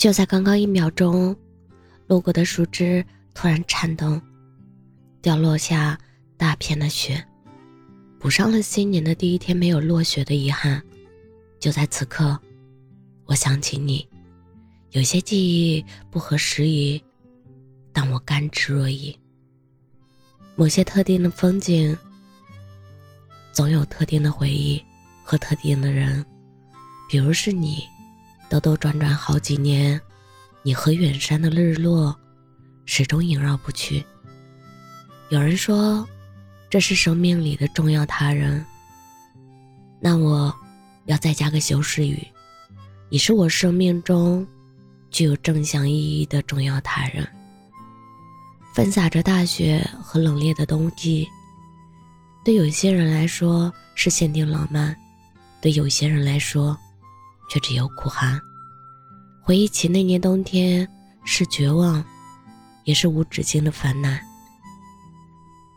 就在刚刚一秒钟，路过的树枝突然颤动，掉落下大片的雪，补上了新年的第一天没有落雪的遗憾。就在此刻，我想起你，有些记忆不合时宜，但我甘之若饴。某些特定的风景，总有特定的回忆和特定的人，比如是你。兜兜转转好几年，你和远山的日落始终萦绕不去。有人说，这是生命里的重要他人。那我要再加个修饰语：你是我生命中具有正向意义的重要他人。纷洒着大雪和冷冽的冬季，对有些人来说是限定浪漫，对有些人来说。却只有苦寒。回忆起那年冬天，是绝望，也是无止境的烦难。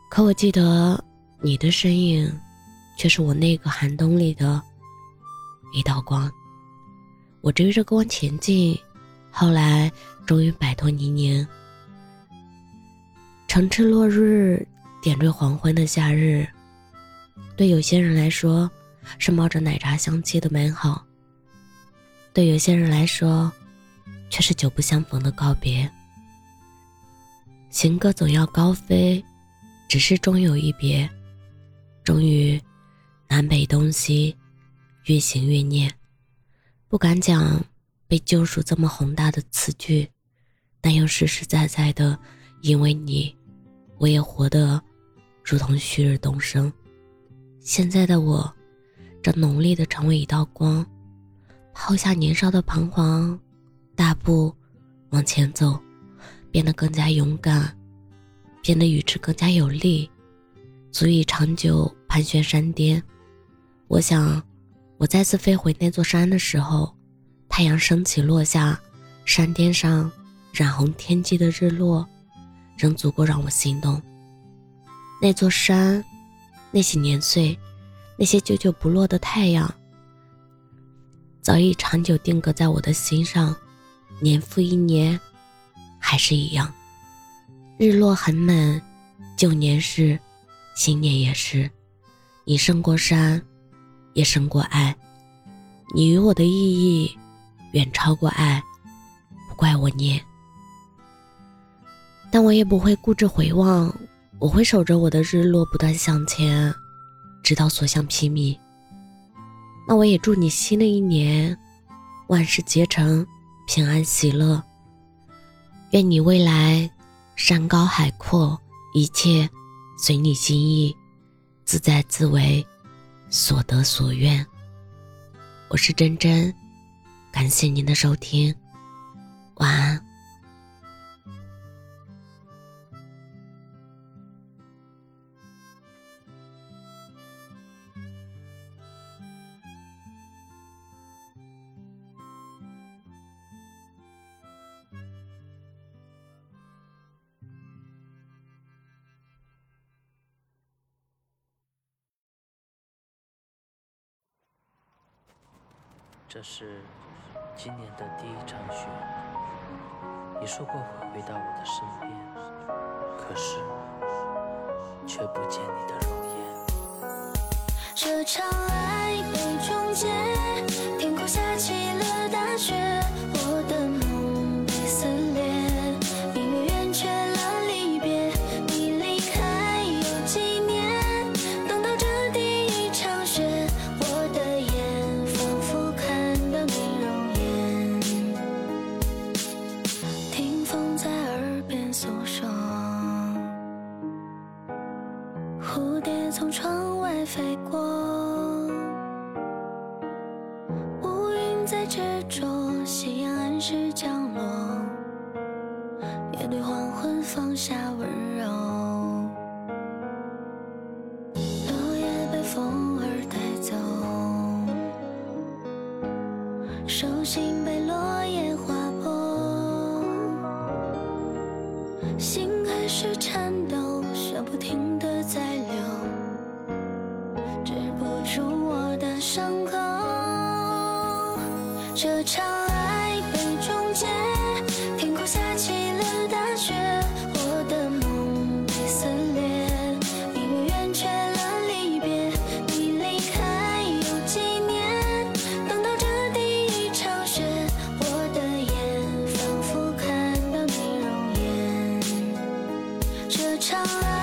可我记得你的身影，却是我那个寒冬里的一道光。我追着光前进，后来终于摆脱泥泞。橙赤落日，点缀黄昏的夏日，对有些人来说，是冒着奶茶香气的美好。对有些人来说，却是久不相逢的告别。行歌总要高飞，只是终有一别。终于，南北东西，越行越念。不敢讲被救赎这么宏大的词句，但又实实在在的，因为你，我也活得如同旭日东升。现在的我，正努力的成为一道光。抛下年少的彷徨，大步往前走，变得更加勇敢，变得与之更加有力，足以长久盘旋山巅。我想，我再次飞回那座山的时候，太阳升起落下，山巅上染红天际的日落，仍足够让我心动。那座山，那些年岁，那些久久不落的太阳。早已长久定格在我的心上，年复一年，还是一样。日落很美，旧年是，新年也是。你胜过山，也胜过爱。你与我的意义，远超过爱，不怪我念。但我也不会固执回望，我会守着我的日落，不断向前，直到所向披靡。那我也祝你新的一年，万事皆成，平安喜乐。愿你未来山高海阔，一切随你心意，自在自为，所得所愿。我是真真，感谢您的收听，晚安。这是今年的第一场雪。你说过会回到我的身边，可是却不见你的容颜。这场爱被终结，天空下起了大雪。蝴蝶从窗外飞过，乌云在执着，夕阳按时降落，也对黄昏放下温柔。长了。